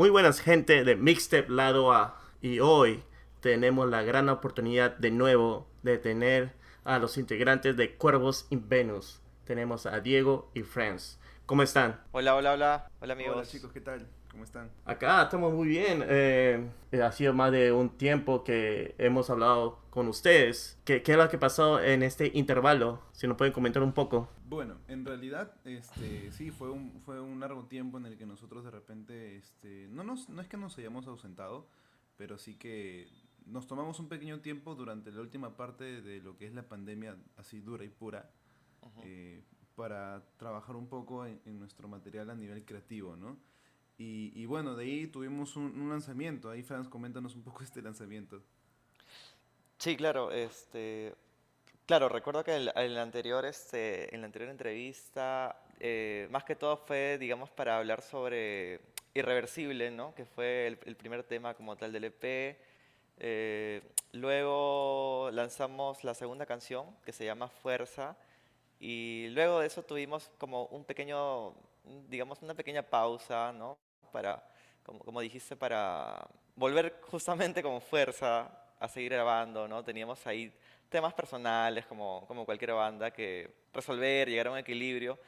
Muy buenas gente de Mixtape Lado A. Y hoy tenemos la gran oportunidad de nuevo de tener a los integrantes de Cuervos in Venus. Tenemos a Diego y Franz. ¿Cómo están? Hola, hola, hola. Hola amigos. Hola chicos, ¿qué tal? ¿Cómo están? Acá estamos muy bien. Eh, ha sido más de un tiempo que hemos hablado con ustedes. ¿Qué, ¿Qué, es lo que pasó en este intervalo? Si nos pueden comentar un poco. Bueno, en realidad, este, sí, fue un, fue un largo tiempo en el que nosotros de repente, este, no, nos, no es que nos hayamos ausentado, pero sí que nos tomamos un pequeño tiempo durante la última parte de lo que es la pandemia así dura y pura. Uh -huh. eh, para trabajar un poco en, en, nuestro material a nivel creativo, ¿no? Y, bueno, de ahí tuvimos un, lanzamiento. Ahí, Franz, coméntanos un poco este lanzamiento. Sí, claro. Este, claro, recuerdo que el, el anterior, este, en la anterior entrevista, eh, más que todo fue, digamos, para hablar sobre Irreversible, ¿no? Que fue el, el primer tema como tal del EP. Eh, luego lanzamos la segunda canción, que se llama Fuerza. Y luego de eso tuvimos como un pequeño, digamos, una pequeña pausa, ¿no? Para, como, como dijiste, para volver justamente con fuerza a seguir grabando, ¿no? Teníamos ahí temas personales, como, como cualquier banda, que resolver, llegar a un equilibrio.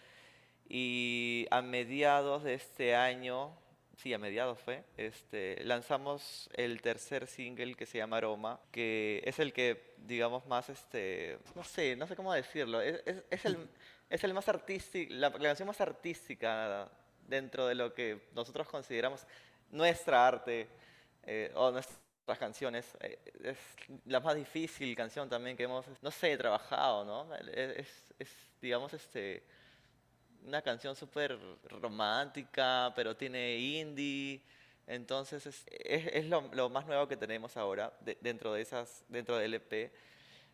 Y a mediados de este año, sí, a mediados fue, este, lanzamos el tercer single que se llama Aroma, que es el que, digamos, más, este, no sé, no sé cómo decirlo, es, es, es el, es el más artístico, la, la canción más artística dentro de lo que nosotros consideramos nuestra arte eh, o nuestras canciones. Eh, es la más difícil canción también que hemos, no sé, trabajado, ¿no? Es, es digamos, este una canción súper romántica, pero tiene indie. Entonces es, es, lo, más nuevo que tenemos ahora de, dentro, de esas, dentro del EP.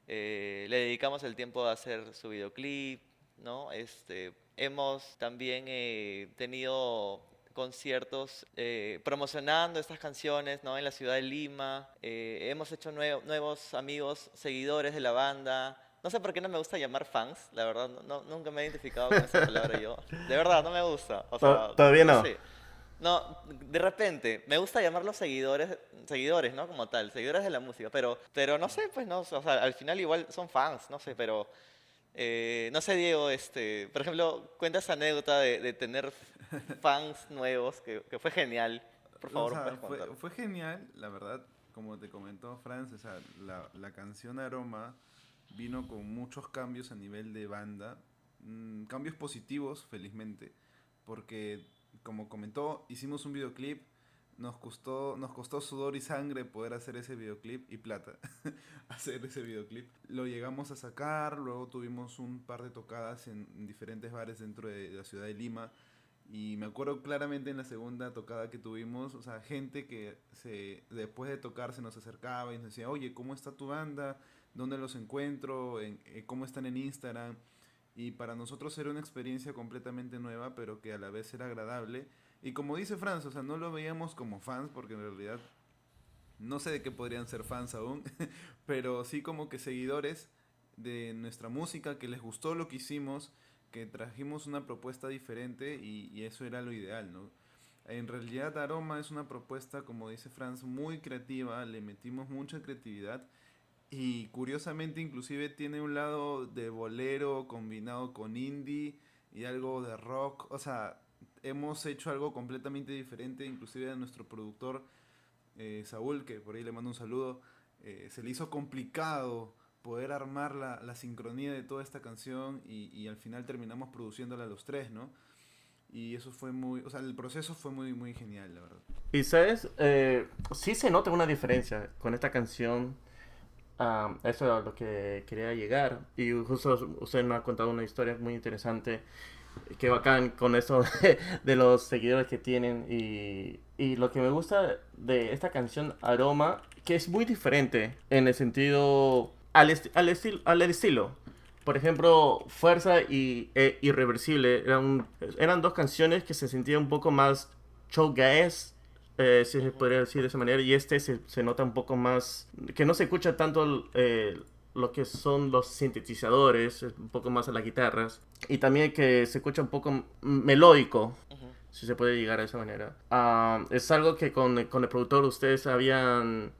Eh, le dedicamos el tiempo a hacer su videoclip, ¿no? Este, hemos también eh, tenido conciertos eh, promocionando estas canciones ¿no? en la ciudad de Lima. Eh, hemos hecho nuevo, nuevos amigos, seguidores de la banda. No sé por qué no me gusta llamar fans, la verdad, no, nunca me he identificado con esa palabra yo. De verdad, no me gusta. O sea, ¿Todavía no? no? No, de repente, me gusta llamarlos seguidores, seguidores, ¿no? Como tal, seguidores de la música, pero, pero no sé, pues no, o sea, al final igual son fans, no sé, pero eh, no sé, Diego, este, por ejemplo, cuenta esa anécdota de, de tener fans nuevos, que, que, fue genial. Por favor, o sea, fue, fue, genial, la verdad, como te comentó Franz, o sea, la, la, canción Aroma vino con muchos cambios a nivel de banda, mmm, cambios positivos, felizmente, porque, como comentó, hicimos un videoclip nos costó, nos costó sudor y sangre poder hacer ese videoclip y plata hacer ese videoclip. Lo llegamos a sacar, luego tuvimos un par de tocadas en diferentes bares dentro de la ciudad de Lima. Y me acuerdo claramente en la segunda tocada que tuvimos, o sea, gente que se, después de tocar se nos acercaba y nos decía, oye, ¿cómo está tu banda? ¿Dónde los encuentro? ¿En, eh, ¿Cómo están en Instagram? Y para nosotros era una experiencia completamente nueva, pero que a la vez era agradable y como dice Franz, o sea, no lo veíamos como fans porque en realidad no sé de qué podrían ser fans aún, pero sí como que seguidores de nuestra música, que les gustó lo que hicimos, que trajimos una propuesta diferente y, eso era lo ideal, ¿no? En realidad Aroma es una propuesta, como dice Franz, muy creativa, le metimos mucha creatividad y curiosamente inclusive tiene un lado de bolero combinado con indie y algo de rock, o sea, hemos hecho algo completamente diferente, inclusive a nuestro productor eh, Saúl, que por ahí le mando un saludo, eh, se le hizo complicado poder armar la, la sincronía de toda esta canción y, y, al final terminamos produciéndola los tres, ¿no? Y eso fue muy, o sea, el proceso fue muy, muy genial, la verdad. Y sabes, eh, sí se nota una diferencia con esta canción. Um, eso es a lo que quería llegar. Y justo usted me ha contado una historia muy interesante qué bacán con eso de, los seguidores que tienen. Y, y, lo que me gusta de esta canción Aroma que es muy diferente en el sentido al, esti al, esti al estilo. Por ejemplo Fuerza y e Irreversible eran, eran dos canciones que se sentían un poco más showgaze eh, si se podría decir de esa manera y este se, se nota un poco más que no se escucha tanto eh, lo que son los sintetizadores, un poco más a las guitarras, y también que se escucha un poco melódico. Uh -huh. si se puede llegar a esa manera. Ah, ¿Es algo que con, con, el productor ustedes habían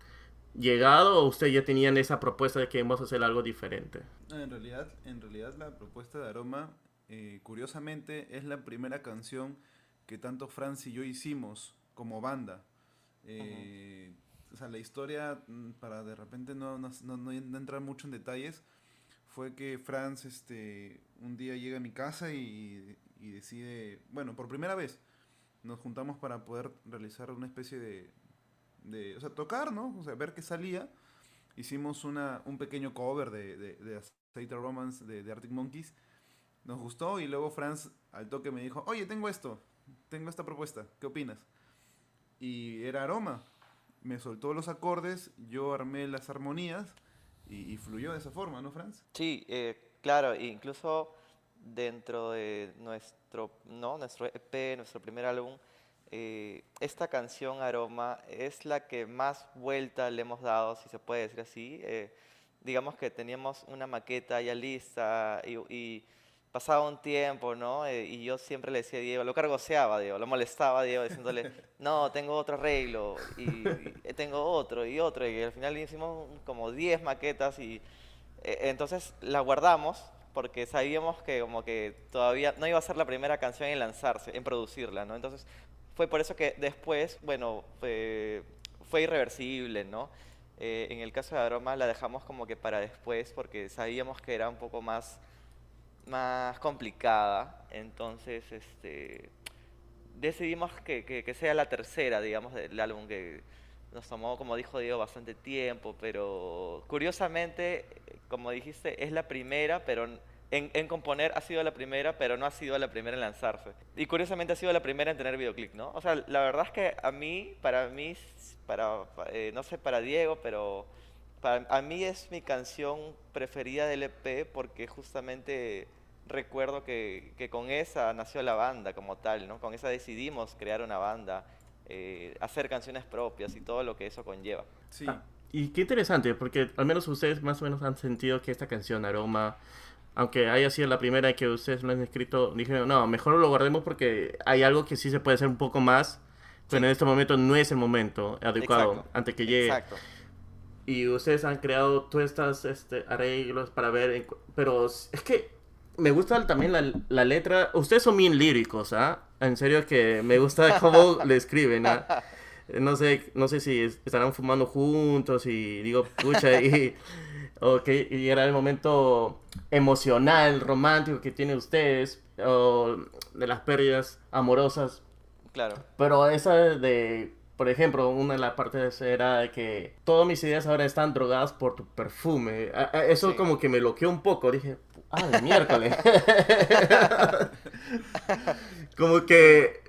llegado o ustedes ya tenían esa propuesta de que vamos a hacer algo diferente? En realidad, en realidad la propuesta de Aroma, eh, curiosamente, es la primera canción que tanto Franz y yo hicimos como banda. Eh, o sea, la historia, mm, para de repente no, no, no, entrar mucho en detalles, fue que Franz este, un día llega a mi casa y, y decide, bueno, por primera vez nos juntamos para poder realizar una especie de, de o sea, tocar, ¿no? O sea, ver qué salía. Hicimos una, un pequeño cover de, de, de Aceite Romance de, de, Arctic Monkeys. Nos gustó y luego Franz al toque me dijo, oye, tengo esto, tengo esta propuesta, ¿qué opinas? Y era aroma. Me soltó los acordes, yo armé las armonías y, fluyó de esa forma, ¿no, Franz? Sí, eh, claro, incluso dentro de nuestro, ¿no? nuestro EP, nuestro primer álbum, eh, esta canción Aroma es la que más vuelta le hemos dado, si se puede decir así. Eh, digamos que teníamos una maqueta ya lista y, y pasaba un tiempo, ¿no? Eh, y yo siempre le decía a Diego, lo cargoseaba, Diego, lo molestaba a Diego diciéndole, no, tengo otro arreglo, y, y, tengo otro, y otro, y al final hicimos como 10 maquetas y entonces la guardamos porque sabíamos que como que todavía no iba a ser la primera canción en lanzarse, en producirla, ¿no? Entonces fue por eso que después, bueno, fue, fue irreversible, ¿no? Eh, en el caso de Aroma la dejamos como que para después porque sabíamos que era un poco más, más complicada, entonces este, decidimos que, que, que sea la tercera, digamos, del álbum que nos tomó, como dijo Diego, bastante tiempo, pero curiosamente, como dijiste, es la primera, pero en, en, componer ha sido la primera, pero no ha sido la primera en lanzarse. Y curiosamente ha sido la primera en tener videoclip, ¿no? O sea, la verdad es que a mí, para mí, para, eh, no sé, para Diego, pero para, a mí es mi canción preferida del EP porque justamente recuerdo que, que, con esa nació la banda como tal, ¿no? Con esa decidimos crear una banda, eh, hacer canciones propias y todo lo que eso conlleva. Sí. Ah, y qué interesante, porque al menos ustedes más o menos han sentido que esta canción, Aroma, aunque haya sido la primera que ustedes lo han escrito, dijeron, no, mejor lo guardemos porque hay algo que sí se puede hacer un poco más, pero en este momento no es el momento adecuado Exacto. antes que llegue. Exacto. Y ustedes han creado todos estos este, arreglos para ver, pero es que me gusta también la, la letra, ustedes son bien líricos, ¿ah? En serio que me gusta cómo le escriben, ¿ah? No sé, no sé si estarán fumando juntos y digo, pucha, y o que y era el momento emocional, romántico que tienen ustedes, o de las pérdidas amorosas. Claro. Pero esa de, por ejemplo, una de las partes era de que todas mis ideas ahora están drogadas por tu perfume. Eso sí. como que me bloqueó un poco. Dije, ah, miércoles. como que,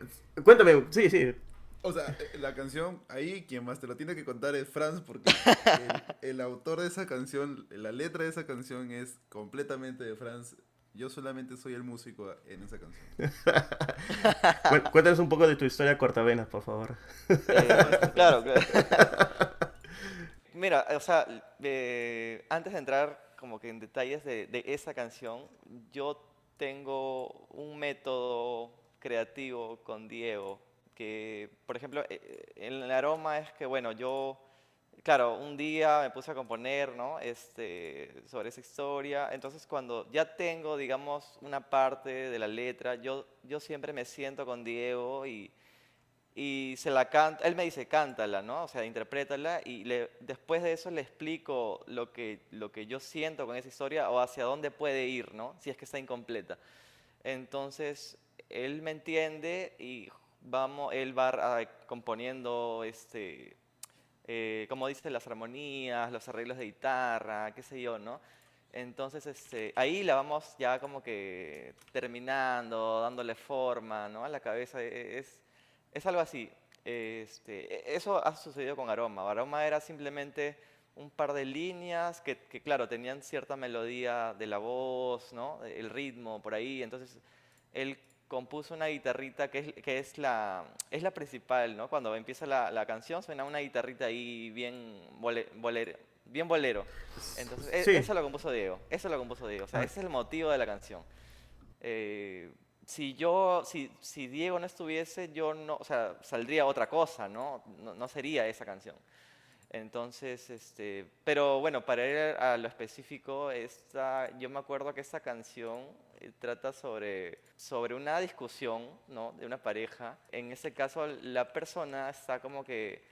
cuéntame, sí, sí. O sea, eh, la canción, ahí quien más te lo tiene que contar es Franz, porque el, el, autor de esa canción, la letra de esa canción es completamente de Franz. Yo solamente soy el músico en esa canción. Cuéntanos un poco de tu historia cortavenas, por favor. Eh, claro, claro. Mira, o sea, eh, antes de entrar como que en detalles de, de esa canción, yo tengo un método creativo con Diego que, por ejemplo, eh, el aroma es que, bueno, yo, claro, un día me puse a componer, ¿no? Este, sobre esa historia, entonces cuando ya tengo, digamos, una parte de la letra, yo, yo siempre me siento con Diego y, y se la canta, él me dice, cántala, ¿no? O sea, interprétala y le, después de eso le explico lo que, lo que yo siento con esa historia o hacia dónde puede ir, ¿no? Si es que está incompleta. Entonces, él me entiende y vamos, él va componiendo, este, eh, como dice, las armonías, los arreglos de guitarra, qué sé yo, ¿no? Entonces, este, ahí la vamos ya como que terminando, dándole forma, ¿no? A la cabeza, e, es, es algo así. Este, e, eso ha sucedido con Aroma. Aroma era simplemente un par de líneas que, que, claro, tenían cierta melodía de la voz, ¿no? El ritmo por ahí. Entonces, él compuso una guitarrita que es, que es, la, es la principal, ¿no? Cuando empieza la, la canción suena una guitarrita ahí bien bolero, bien bolero. Entonces, e, sí. eso lo compuso Diego, eso lo compuso Diego, o sea, ah. ese es el motivo de la canción. Eh, si yo, si, si Diego no estuviese, yo no, o sea, saldría otra cosa, ¿no? No, no sería esa canción. Entonces, este, pero bueno, para ir a lo específico, esta, yo me acuerdo que esta canción eh, trata sobre, sobre una discusión, ¿no? De una pareja. En ese caso, la persona está como que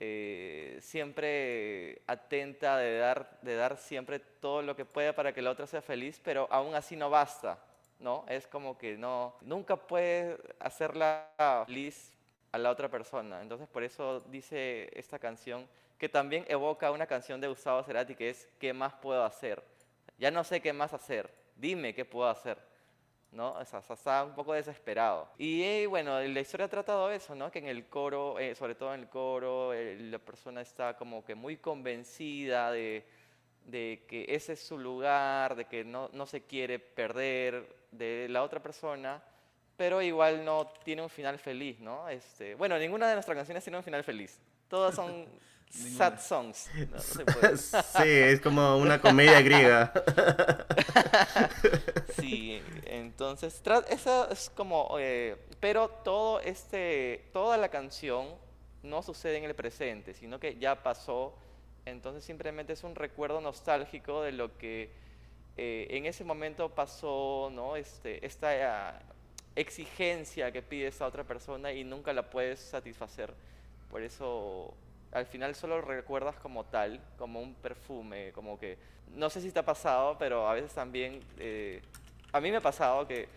eh, siempre atenta de dar, de dar siempre todo lo que pueda para que la otra sea feliz, pero aún así no basta, ¿no? Es como que no, nunca puede hacerla feliz a la otra persona. Entonces, por eso dice esta canción que también evoca una canción de Gustavo Cerati que es ¿Qué más puedo hacer? Ya no sé qué más hacer, dime qué puedo hacer. ¿no? O sea, está un poco desesperado. Y eh, bueno, la historia ha tratado eso, ¿no? Que en el coro, eh, sobre todo en el coro, eh, la persona está como que muy convencida de, de, que ese es su lugar, de que no, no se quiere perder de la otra persona, pero igual no tiene un final feliz, ¿no? Este, bueno, ninguna de nuestras canciones tiene un final feliz. Todas son sad songs. sí, es como una comedia griega. sí, entonces, eso es como, eh, pero todo este, toda la canción no sucede en el presente, sino que ya pasó, entonces simplemente es un recuerdo nostálgico de lo que eh, en ese momento pasó, ¿no? Este, esta exigencia que pide esa otra persona y nunca la puedes satisfacer. Por eso al final solo lo recuerdas como tal, como un perfume, como que, no sé si te ha pasado, pero a veces también, eh, a mí me ha pasado que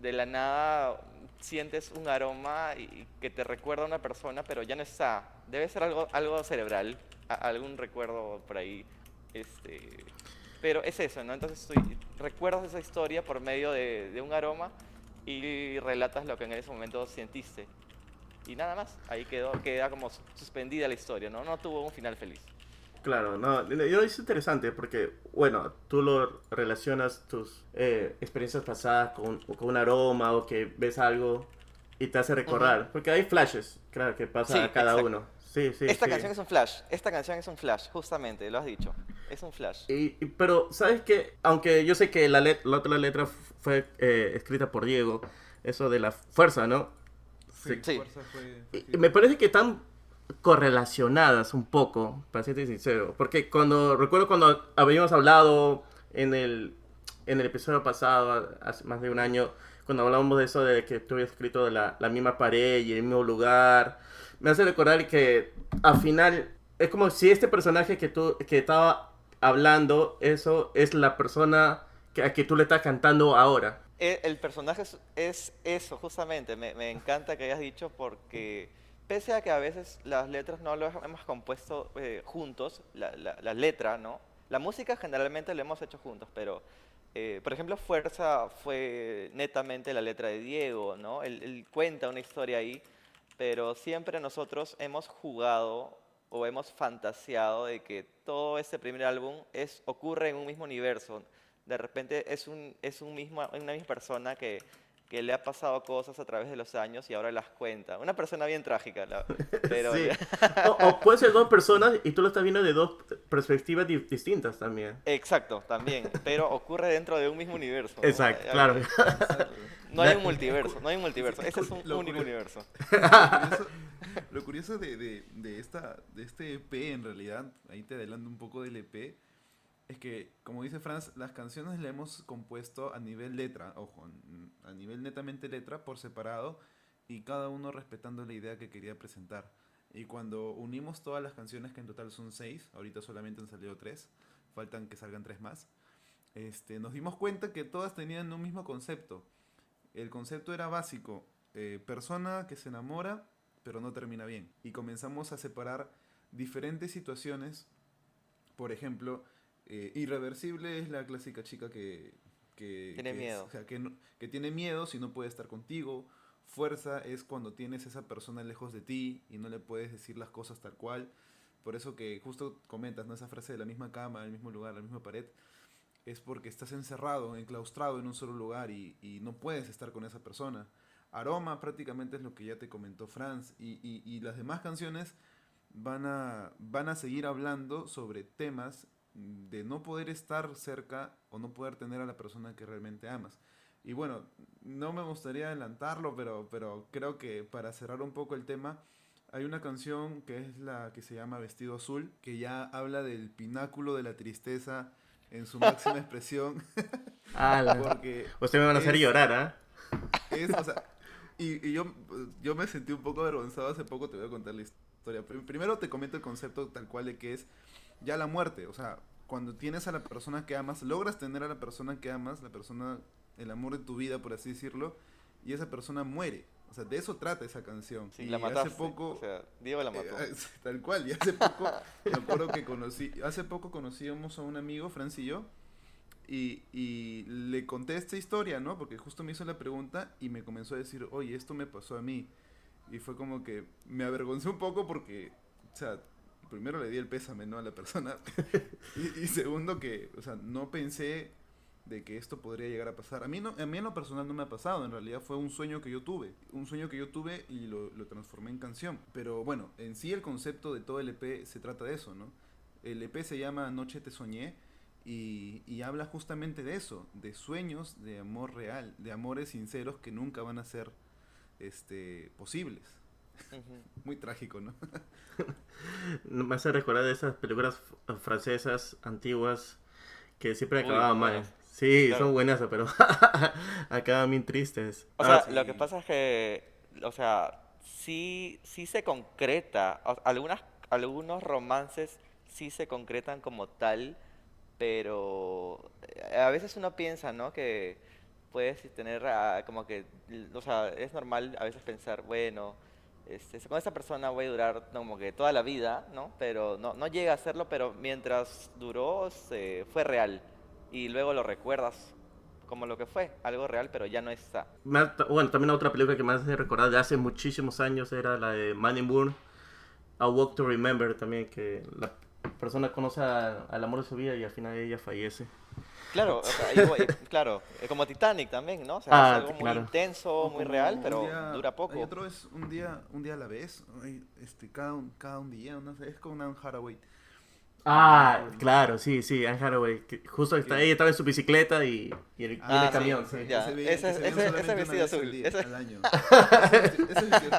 de la nada sientes un aroma y, que te recuerda a una persona, pero ya no está. Debe ser algo, algo cerebral, algún recuerdo por ahí. Este, pero es eso, ¿no? Entonces recuerdas esa historia por medio de, de un aroma y relatas lo que en ese momento sentiste y nada más. Ahí quedó, queda como suspendida la historia, ¿no? No tuvo un final feliz. Claro, no, yo es interesante porque, bueno, tú lo relacionas tus eh, experiencias pasadas con, con, un aroma o que ves algo y te hace recordar, porque hay flashes, claro, que pasa a cada uno. Sí, sí, Esta canción es un flash, esta canción es un flash, justamente, lo has dicho, es un flash. Y, pero, ¿sabes qué? Aunque yo sé que la, la otra letra fue eh, escrita por Diego, eso de la fuerza, ¿no? Sí. Y me parece que están correlacionadas un poco, para serte sincero. Porque cuando, recuerdo cuando habíamos hablado en el, en el episodio pasado, hace más de un año, cuando hablábamos de eso de que tú habías escrito de la, la misma pared y el mismo lugar, me hace recordar que al final es como si este personaje que tú que estaba hablando, eso es la persona que, a que tú le estás cantando ahora. E, el personaje es, eso, justamente. Me, encanta que hayas dicho porque pese a que a veces las letras no las hemos compuesto eh, juntos, la, la, letra, ¿no? La música generalmente la hemos hecho juntos, pero, eh, por ejemplo, Fuerza fue netamente la letra de Diego, ¿no? Él, cuenta una historia ahí, pero siempre nosotros hemos jugado o hemos fantaseado de que todo este primer álbum ocurre en un mismo universo. De repente es, un, es un mismo, una misma persona que, que le ha pasado cosas a través de los años y ahora las cuenta. Una persona bien trágica, pero... o, puede ser dos personas y tú lo estás viendo de dos perspectivas distintas también. Exacto, también, pero ocurre dentro de un mismo universo. Exacto, claro. No hay un multiverso, no hay un multiverso, ese es un único universo. Lo curioso, de, de, de, esta, de este EP, en realidad, ahí te adelanto un poco del EP, es que, como dice Franz, las canciones las hemos compuesto a nivel letra, ojo, a nivel netamente letra, por separado, y cada uno respetando la idea que quería presentar. Y cuando unimos todas las canciones, que en total son seis, ahorita solamente han salido tres, faltan que salgan tres más, este, nos dimos cuenta que todas tenían un mismo concepto. El concepto era básico, eh, persona que se enamora, pero no termina bien. Y comenzamos a separar diferentes situaciones, por ejemplo, eh, irreversible es la clásica chica que... tiene miedo. que, tiene miedo si no puede estar contigo. Fuerza es cuando tienes esa persona lejos de ti y no le puedes decir las cosas tal cual. Por eso que justo comentas, ¿no? Esa frase de la misma cama, el mismo lugar, la misma pared, es porque estás encerrado, enclaustrado en un solo lugar y, no puedes estar con esa persona. Aroma prácticamente es lo que ya te comentó Franz y, y las demás canciones van a, van a seguir hablando sobre temas de no poder estar cerca o no poder tener a la persona que realmente amas. Y bueno, no me gustaría adelantarlo, pero, pero creo que para cerrar un poco el tema, hay una canción que es la que se llama Vestido Azul, que ya habla del pináculo de la tristeza en su máxima expresión. Porque Usted me van a hacer es- llorar, ¿ah? es, o sea, y, y yo, yo me sentí un poco avergonzado hace poco, te voy a contar la historia. Prim- Primero te comento el concepto tal cual de que es ya la muerte, o sea, cuando tienes a la persona que amas, logras tener a la persona que amas, la persona, el amor de tu vida, por así decirlo, y esa persona muere. O sea, de eso trata esa canción. Sí, y la mataste. hace poco, O sea, Diego la mató. eh, tal cual, y hace poco, me acuerdo que conocí, hace poco conocíamos a un amigo, Franz y yo, y, y le conté esta historia, ¿no? Porque justo me hizo la pregunta y me comenzó a decir, oye, esto me pasó a mí. Y fue como que me avergoncé un poco porque, o sea, primero le di el pésame, ¿no? A la persona. y, y segundo que, o sea, no pensé de que esto podría llegar a pasar. A mí, no, a mí en lo personal no me ha pasado, en realidad fue un sueño que yo tuve. Un sueño que yo tuve y lo, lo transformé en canción. Pero bueno, en sí el concepto de todo el EP se trata de eso, ¿no? El EP se llama Anoche te soñé y, y habla justamente de eso, de sueños de amor real, de amores sinceros que nunca van a ser este, posibles. Muy trágico, ¿no? Me hace recordar de esas películas f- francesas antiguas que siempre acababan mal. Sí, Claro. son buenas, pero acaban bien tristes. O Ah, sea, lo que pasa es que, o sea, sí, sí se concreta. o- algunas, algunos romances sí se concretan como tal, pero eh, a veces uno piensa, ¿no? Que puedes tener ah, como que, o sea, es normal a veces pensar, bueno, este, con esta persona voy a durar como que toda la vida, ¿no? Pero no, no llega a serlo, pero mientras duró, se, fue real. Y luego lo recuerdas como lo que fue, algo real, pero ya no está. bueno, también otra película que me hace recordar de hace muchísimos años era la de Man in Moon, A Walk to Remember también, que la persona conoce al amor de su vida y al final ella fallece. Claro, o sea, igual- claro, como Titanic también, ¿no? O sea, Ah, es algo muy claro. intenso, O muy real, pero día- dura poco. Hay otro es un día, un día a la vez, este, cada, un, cada un día, no sé, es como una Haraway. Ah, claro, sí, sí, Anne Hathaway. que justo está, ella estaba en su bicicleta y, y el, y Ah, el sí, camión. sí, sí. ese- ese- ese una vestido azul, día- ese- al año. Ese- ese.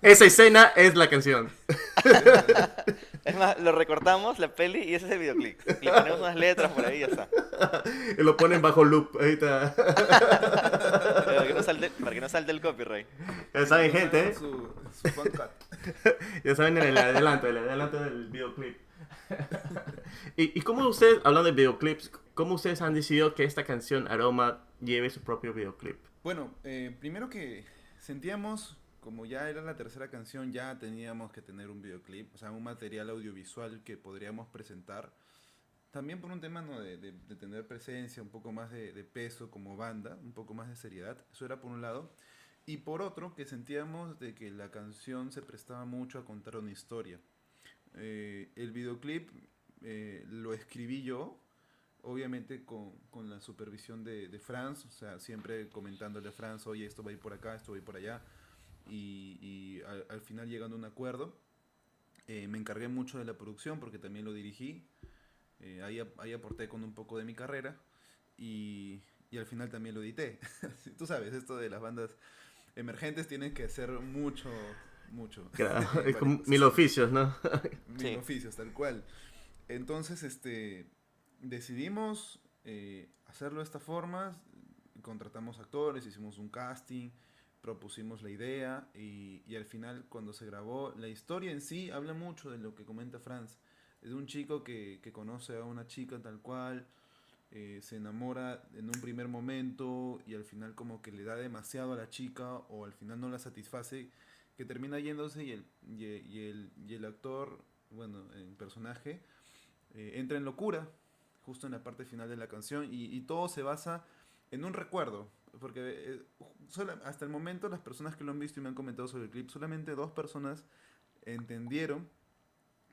Esa escena es la canción. Es más, lo recortamos, la peli, y ese es el videoclip. Le ponemos unas letras por ahí y ya está. Y lo ponen bajo loop. Ahí está. Para que no salte, para que no salte el copyright. Ya saben, gente, ¿eh? Su. Ya saben en el adelanto, el adelanto del videoclip. ¿Y, ¿Y cómo ustedes, hablando de videoclips, cómo ustedes han decidido que esta canción Aroma lleve su propio videoclip? Bueno, eh, primero que sentíamos, como ya era la tercera canción, ya teníamos que tener un videoclip, o sea, un material audiovisual que podríamos presentar. También por un tema ¿no? de, de- de tener presencia, un poco más de, de peso como banda, un poco más de seriedad. Eso era por un lado. Y por otro, que sentíamos de que la canción se prestaba mucho a contar una historia. Eh, el videoclip eh, lo escribí yo, obviamente con, con la supervisión de, de Franz, o sea, siempre comentándole a Franz, oye, esto va a ir por acá, esto va a ir por allá, y, y al, al final llegando a un acuerdo. Eh, me encargué mucho de la producción porque también lo dirigí, eh, ahí, ahí aporté con un poco de mi carrera, y, y al final también lo edité. Tú sabes, esto de las bandas emergentes tienen que hacer mucho, mucho. Claro, es como mil oficios, ¿no? mil Sí. oficios, tal cual. Entonces, este, decidimos eh, hacerlo de esta forma, contratamos actores, hicimos un casting, propusimos la idea y, al final cuando se grabó, la historia en sí habla mucho de lo que comenta Franz. Es un chico que, que conoce a una chica tal cual, eh, se enamora en un primer momento y al final como que le da demasiado a la chica o al final no la satisface, que termina yéndose y el, y, y el, actor, bueno, el personaje, eh, entra en locura justo en la parte final de la canción y todo se basa en un recuerdo, porque eh, hasta el momento las personas que lo han visto y me han comentado sobre el clip, solamente dos personas entendieron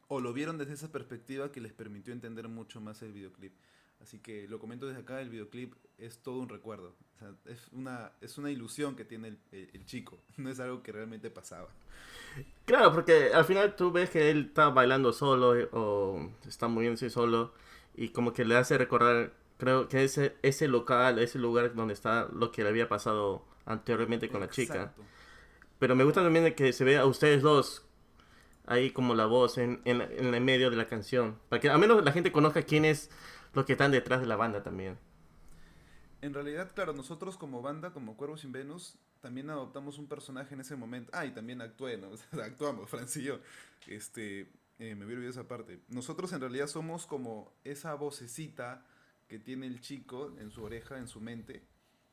o lo vieron desde esa perspectiva que les permitió entender mucho más el videoclip. Así que lo comento desde acá, el videoclip es todo un recuerdo. O sea, es, una, es una ilusión que tiene el, el- el chico, no es algo que realmente pasaba. Claro, porque al final tú ves que él está bailando solo eh, o está moviéndose solo y como que le hace recordar creo que ese, ese local, ese lugar donde está lo que le había pasado anteriormente con la chica. Pero me gusta también que se vea a ustedes dos ahí como la voz en, en, en el medio de la canción. Para que al menos la gente conozca quién es los que están detrás de la banda también. En realidad, claro, nosotros como banda, como Cuervos sin Venus, también adoptamos un personaje en ese momento. Ah, y también actué, ¿no? Actuamos, Franz y yo. Este, eh, me había olvidado esa parte. Nosotros en realidad somos como esa vocecita que tiene el chico en su oreja, en su mente,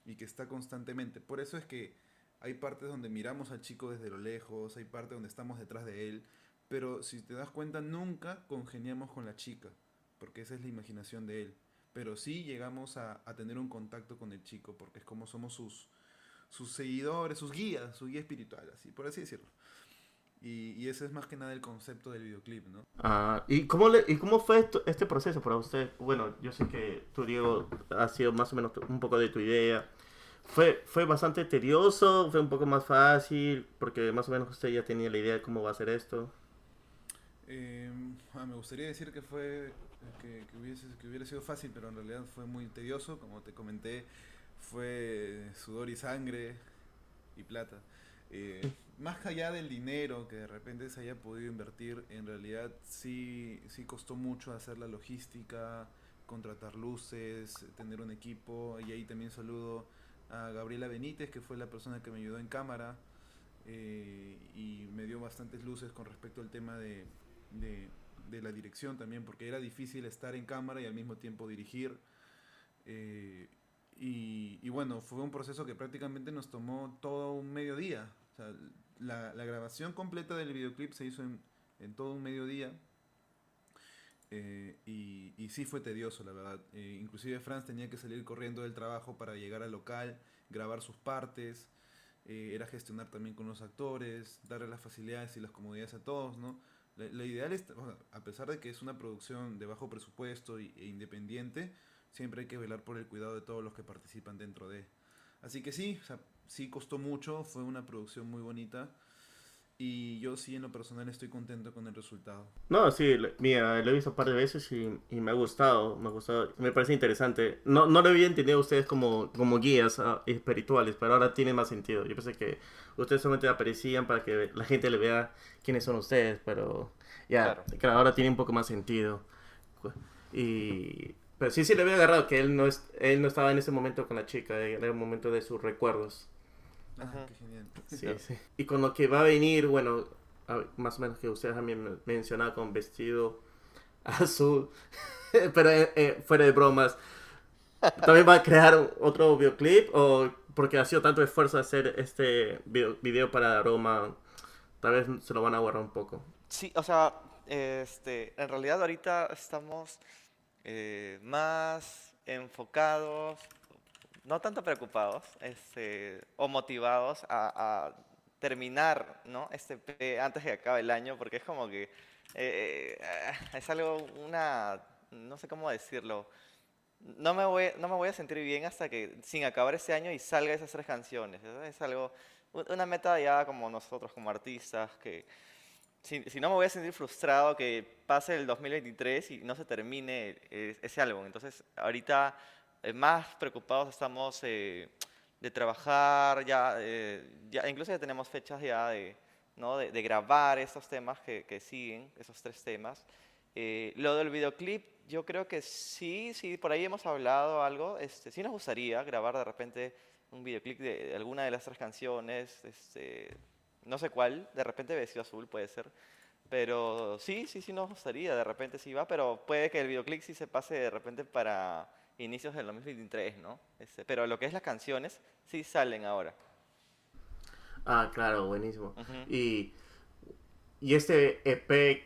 y que está constantemente. Por eso es que hay partes donde miramos al chico desde lo lejos, hay partes donde estamos detrás de él, pero si te das cuenta, nunca congeniamos con la chica, porque esa es la imaginación de él. Pero sí llegamos a, tener un contacto con el chico, porque es como somos sus, sus seguidores, sus guías, su guía espiritual, así, por así decirlo. Y, y ese es más que nada el concepto del videoclip, ¿no? Ah, ¿y, cómo le, ¿Y cómo fue esto- este proceso para usted? Bueno, yo sé que tú, Diego, ha sido más o menos un poco de tu idea. ¿Fue, ¿Fue bastante tedioso? ¿Fue un poco más fácil? Porque más o menos usted ya tenía la idea de cómo va a ser esto. Eh, ah, me gustaría decir que fue que, que hubiese, que hubiera sido fácil, pero en realidad fue muy tedioso, como te comenté, fue sudor y sangre y plata. Eh, más allá del dinero que de repente se haya podido invertir, en realidad sí, sí costó mucho hacer la logística, contratar luces, tener un equipo, y ahí también saludo a Gabriela Benítez, que fue la persona que me ayudó en cámara eh, y me dio bastantes luces con respecto al tema de, de, la dirección también, porque era difícil estar en cámara y al mismo tiempo dirigir. eh, y, bueno, fue un proceso que prácticamente nos tomó todo un mediodía. O la, la grabación completa del videoclip se hizo en, en todo un mediodía. Eh, y, sí fue tedioso, la verdad. Eh, inclusive Franz tenía que salir corriendo del trabajo para llegar al local, grabar sus partes. eh, era gestionar también con los actores, darle las facilidades y las comodidades a todos, ¿no? La ideal es, a pesar de que es una producción de bajo presupuesto e independiente, siempre hay que velar por el cuidado de todos los que participan dentro de. Así que sí, o sea, sí costó mucho, fue una producción muy bonita y yo sí en lo personal estoy contento con el resultado. No, sí, le- mira, lo he visto un par de veces y, y me ha gustado, me ha gustado, me parece interesante. No, no lo había entendido a ustedes como, como guías ah, espirituales, pero ahora tiene más sentido. Yo pensé que ustedes solamente aparecían para que la gente le vea quiénes son ustedes, pero ya, Claro. claro, ahora tiene un poco más sentido. Y, pero sí, sí le había agarrado que él no, es, él no estaba en ese momento con la chica, era el momento de sus recuerdos. Ujú. qué genial. Sí, sí. Y con lo que va a venir, bueno, más o menos que ustedes también men- mencionaban con vestido azul, pero eh, eh, fuera de bromas, ¿también va a crear otro videoclip o porque ha sido tanto esfuerzo hacer este video, video para Roma, tal vez se lo van a guardar un poco? Sí, o sea, este, en realidad ahorita estamos eh, más enfocados, no tanto preocupados, este, o motivados a, a terminar, ¿no? Este EP antes de que acabe el año, porque es como que eh, eh, es algo, una, no sé cómo decirlo. No me, voy, no me voy a sentir bien hasta que, sin acabar ese año y salga esas tres canciones. Es algo, una meta ya como nosotros, como artistas, que, si, si no me voy a sentir frustrado que pase el 2023 y no se termine eh, ese álbum. Entonces, ahorita eh, más preocupados estamos eh, de trabajar, ya, eh, ya incluso ya tenemos fechas ya de, ¿no? de, de grabar estos temas que, que siguen, esos tres temas. Eh, lo del videoclip, yo creo que sí, sí, por ahí hemos hablado algo. Este, sí nos gustaría grabar de repente un videoclip de, alguna de las tres canciones. Este, no sé cuál, de repente Vestido Azul puede ser. Pero sí, sí, sí nos gustaría, de repente sí va, pero puede que el videoclip sí se pase de repente para inicios del 2023, ¿no? Este, pero lo que es las canciones sí salen ahora. Ah, claro, buenísimo. Y, y este EP,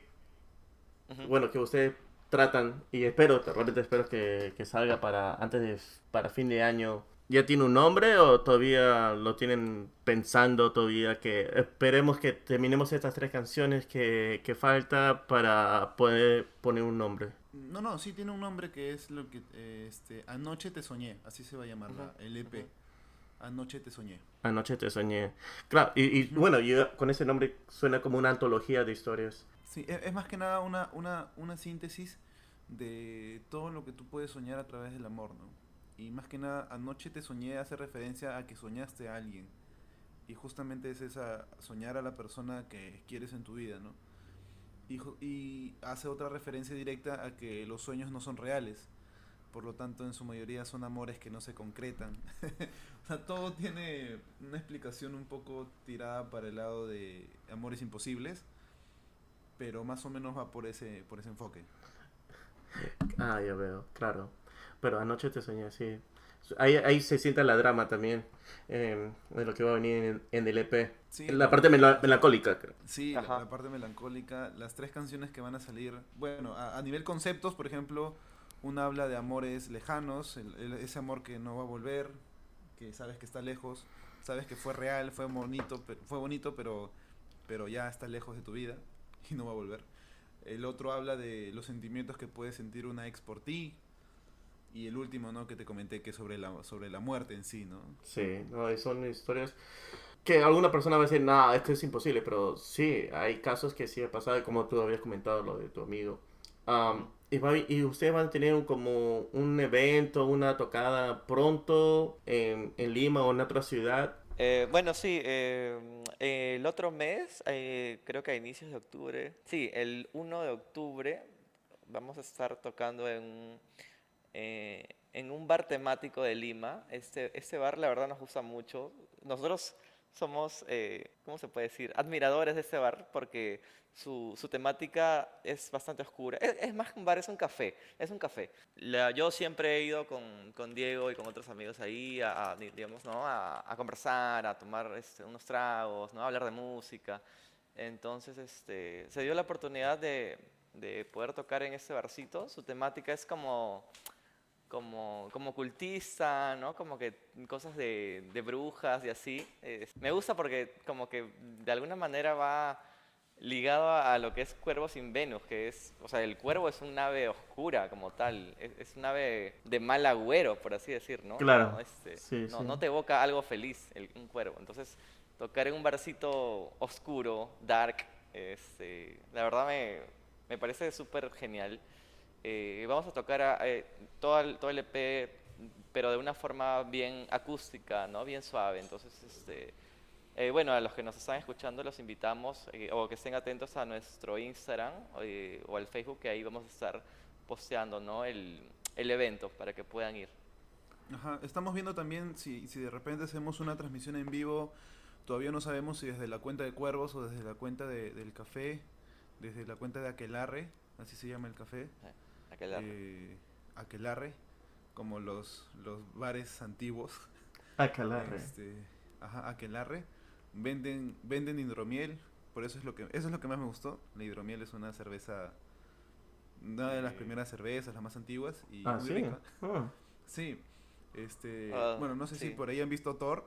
bueno, que ustedes tratan, y espero, realmente espero que, que salga para antes de, para fin de año. ¿Ya tiene un nombre o todavía lo tienen pensando todavía que esperemos que terminemos estas tres canciones que, que falta para poder poner un nombre? No, no, sí tiene un nombre que es lo que eh, este Anoche te soñé, así se va a llamar la- el EP. Anoche te soñé. Anoche te soñé. Claro, y, y bueno, yo, con ese nombre suena como una antología de historias. Sí, e- es, más que nada una, una, una síntesis de todo lo que tú puedes soñar a través del amor, ¿no? Y más que nada, anoche te soñé hace referencia a que soñaste a alguien. Y justamente es esa, soñar a la persona que quieres en tu vida, ¿no? Y, y hace otra referencia directa a que los sueños no son reales. Por lo tanto, en su mayoría son amores que no se concretan. o sea, todo tiene una explicación un poco tirada para el lado de amores imposibles. Pero más o menos va por ese, por ese enfoque. Ah, ya veo, claro. Pero anoche te soñé así. Ahí, ahí se sienta la drama también eh, de lo que va a venir en, el EP. Sí, la parte melancólica, creo. Sí, la, parte melancólica. Las tres canciones que van a salir. Bueno, a, nivel conceptos, por ejemplo, una habla de amores lejanos, ese amor que no va a volver, que sabes que está lejos, sabes que fue real, fue bonito, fue bonito pero, pero ya está lejos de tu vida y no va a volver. El otro habla de los sentimientos que puede sentir una ex por ti, y el último, ¿no? Que te comenté que es sobre la, sobre la muerte en sí, ¿no? Sí, no, son historias que alguna persona va a decir, no, esto es imposible, pero sí, hay casos que sí ha pasado, como tú habías comentado, lo de tu amigo. y, va, y ustedes van a tener como un evento, una tocada pronto en, en Lima o en otra ciudad. Eh, bueno, sí, eh, el otro mes, eh, creo que a inicios de octubre, sí, el 1 de octubre, vamos a estar tocando en eh, en un bar temático de Lima. Este, este bar, la verdad, nos gusta mucho. Nosotros somos, eh, ¿cómo se puede decir?, admiradores de este bar porque su, su temática es bastante oscura. Es, más que un bar, es un café. Es un café. yo siempre he ido con, con, Diego y con otros amigos ahí a, digamos, ¿no? a, a conversar, a tomar este, unos tragos, ¿no? a hablar de música. Entonces este, se dio la oportunidad de, de poder tocar en este barcito. Su temática es como como, como cultista, ¿no? Como que cosas de, de brujas y así. me gusta porque como que de alguna manera va ligado a, lo que es Cuervo sin Venus, que es, o sea, el cuervo es un ave oscura como tal, es, es un ave de mal agüero, por así decir, ¿no? Claro. No, este, no, no, te evoca algo feliz el, un cuervo. Entonces, tocar en un barcito oscuro, dark, este, la verdad me, me parece súper genial. Eh, vamos a tocar eh, todo, el, todo el EP, pero de una forma bien acústica, ¿no? Bien suave. Entonces, este, eh, bueno, a los que nos están escuchando los invitamos o que estén atentos a nuestro Instagram o al Facebook, que ahí vamos a estar posteando ¿no? el, el evento para que puedan ir. Ajá. Estamos viendo también si, si de repente hacemos una transmisión en vivo, todavía no sabemos si desde la cuenta de Cuervos o desde la cuenta de, del café, desde la cuenta de Aquelarre, así se llama el café. Aquelarre. Eh, como los, los bares antiguos. Aquelarre. Este, ajá, Aquelarre. Venden, venden hidromiel, por eso es lo que eso es lo que más me gustó. La hidromiel es una cerveza una de las primeras cervezas, las más antiguas y ah, muy ¿sí? rica. Ah. Sí. Este, ah, bueno, no sé si por ahí han visto Thor.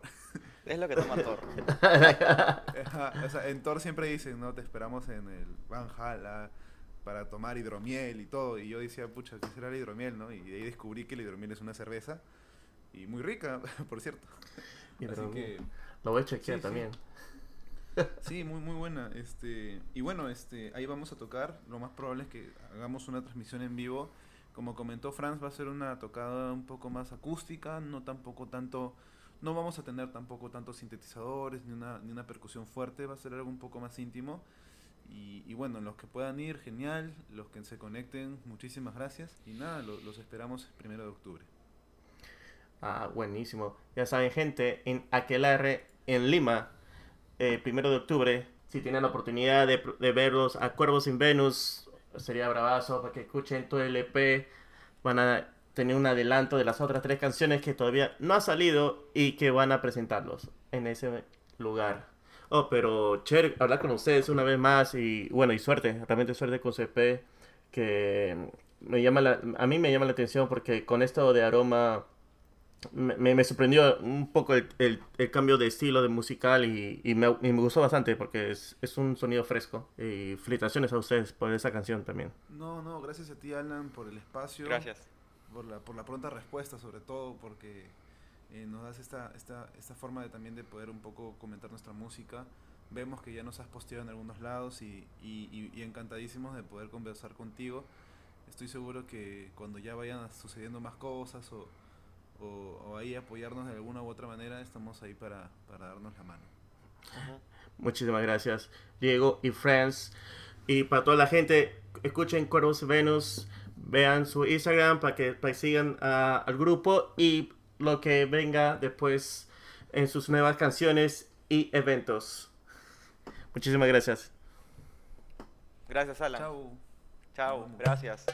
Es lo que toma Thor. o sea, en Thor siempre dicen, ¿no? Te esperamos en el Valhalla para tomar hidromiel y todo. Y yo decía, pucha, ¿qué será el hidromiel, no? Y ahí descubrí que el hidromiel es una cerveza. Y muy rica, por cierto. Así que... Lo voy a chequear también. Sí. muy, muy buena. Este, y bueno, este, ahí vamos a tocar. Lo más probable es que hagamos una transmisión en vivo. Como comentó Franz, va a ser una tocada un poco más acústica, no tampoco tanto, no vamos a tener tampoco tantos sintetizadores ni una, ni una percusión fuerte, va a ser algo un poco más íntimo. Y, bueno, los que puedan ir, genial. Los que se conecten, muchísimas gracias. Y nada, los esperamos el primero de octubre. Ah, buenísimo. Ya saben, gente, en Aquelarre, en Lima, eh, primero de octubre. Si tienen la oportunidad de, de verlos a Cuervos sin Venus, sería bravazo para que escuchen todo el EP. Van a tener un adelanto de las otras tres canciones que todavía no ha salido y que van a presentarlos en ese lugar. Oh, pero chévere hablar con ustedes una vez más y bueno, y suerte, realmente suerte con CP, que me llama la, a mí me llama la atención porque con esto de aroma me, me sorprendió un poco el, el, cambio de estilo de musical y, y, me, me, gustó bastante porque es, es, un sonido fresco. Y felicitaciones a ustedes por esa canción también. No, no, gracias a ti Alan por el espacio. Gracias. Por la, por la pronta respuesta sobre todo porque eh, nos das esta, esta, esta forma de también de poder un poco comentar nuestra música. Vemos que ya nos has posteado en algunos lados y, y, y, encantadísimos de poder conversar contigo. estoy seguro que cuando ya vayan sucediendo más cosas o, o, ahí apoyarnos de alguna u otra manera, estamos ahí para, para darnos la mano. Muchísimas gracias, Diego y Friends. Y para toda la gente, escuchen Cuervos Venus, vean su Instagram para que, para sigan al grupo y lo que venga después en sus nuevas canciones y eventos. Muchísimas gracias. Gracias, Alan. Chao. Chao, gracias.